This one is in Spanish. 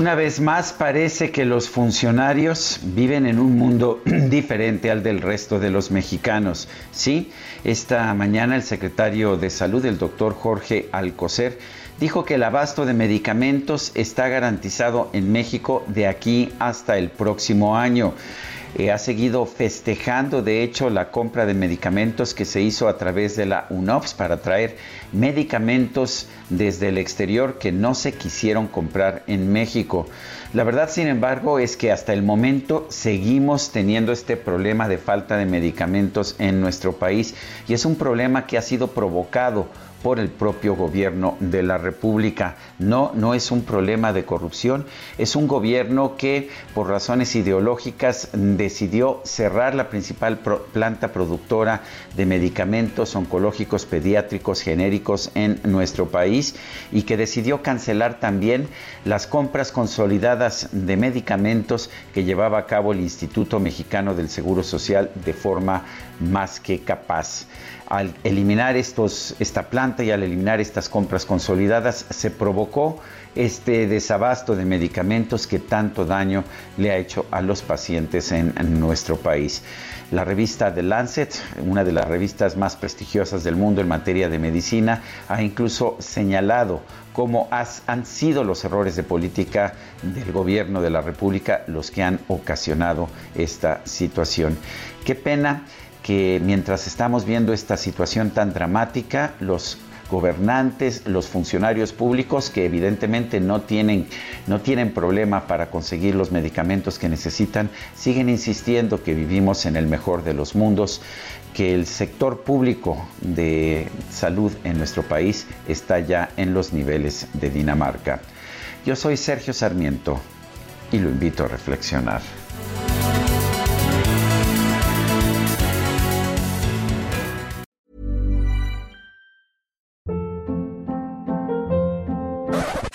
Una vez más parece que los funcionarios viven en un mundo diferente al del resto de los mexicanos. Sí, esta mañana el secretario de Salud, el doctor Jorge Alcocer, dijo que el abasto de medicamentos está garantizado en México de aquí hasta el próximo año. Eh, ha seguido festejando, de hecho, la compra de medicamentos que se hizo a través de la UNOPS para traer medicamentos desde el exterior que no se quisieron comprar en México. La verdad, sin embargo, es que hasta el momento seguimos teniendo este problema de falta de medicamentos en nuestro país y es un problema que ha sido provocado por el propio gobierno de la República. No, no es un problema de corrupción, es un gobierno que por razones ideológicas decidió cerrar la principal planta productora de medicamentos oncológicos pediátricos genéricos en nuestro país y que decidió cancelar también las compras consolidadas de medicamentos que llevaba a cabo el Instituto Mexicano del Seguro Social de forma más que capaz al eliminar esta planta y al eliminar estas compras consolidadas, se provocó este desabasto de medicamentos que tanto daño le ha hecho a los pacientes en, nuestro país. La revista The Lancet, una de las revistas más prestigiosas del mundo en materia de medicina, ha incluso señalado cómo han sido los errores de política del gobierno de la República los que han ocasionado esta situación. Qué pena que mientras estamos viendo esta situación tan dramática, los gobernantes, los funcionarios públicos que evidentemente no tienen, no tienen problema para conseguir los medicamentos que necesitan, siguen insistiendo que vivimos en el mejor de los mundos, que el sector público de salud en nuestro país está ya en los niveles de Dinamarca. Yo soy Sergio Sarmiento y lo invito a reflexionar.